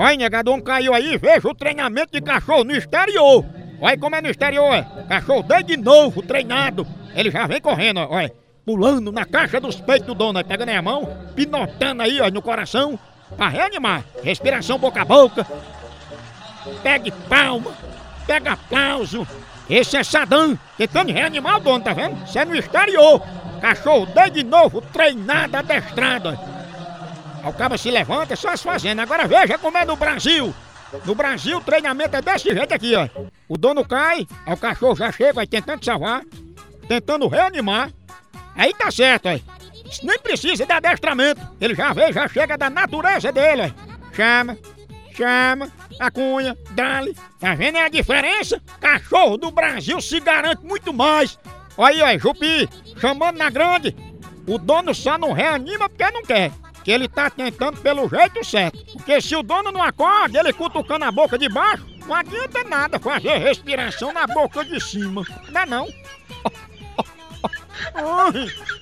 Olha, negado, um caiu aí, veja o treinamento de cachorro no exterior. Olha como é no exterior, é. Cachorro desde novo, treinado. Ele já vem correndo, olha. Pulando na caixa dos peitos do dono, aí, pegando a mão, pinotando aí, ó, no coração, pra reanimar. Respiração boca a boca. Pegue palma, pega aplauso. Esse é Saddam, tentando reanimar o dono, tá vendo? Isso é no exterior. Cachorro desde novo, treinado, adestrado. O cara se levanta, só as fazendo. Agora veja como é no Brasil. No Brasil, o treinamento é desse jeito aqui, ó. O dono cai, o cachorro já chega, tentando salvar, tentando reanimar. Aí tá certo, ó. Isso nem precisa de adestramento. Ele já vê, já chega da natureza dele, ó. Chama, chama, a cunha, dale. Tá vendo a diferença? Cachorro do Brasil se garante muito mais. Olha aí, ó, Jupi, chamando na grande. O dono só não reanima porque não quer. Que ele tá tentando pelo jeito certo. Porque se o dono não acorda, ele cutucando a boca de baixo, não adianta nada fazer respiração na boca de cima. Não é não?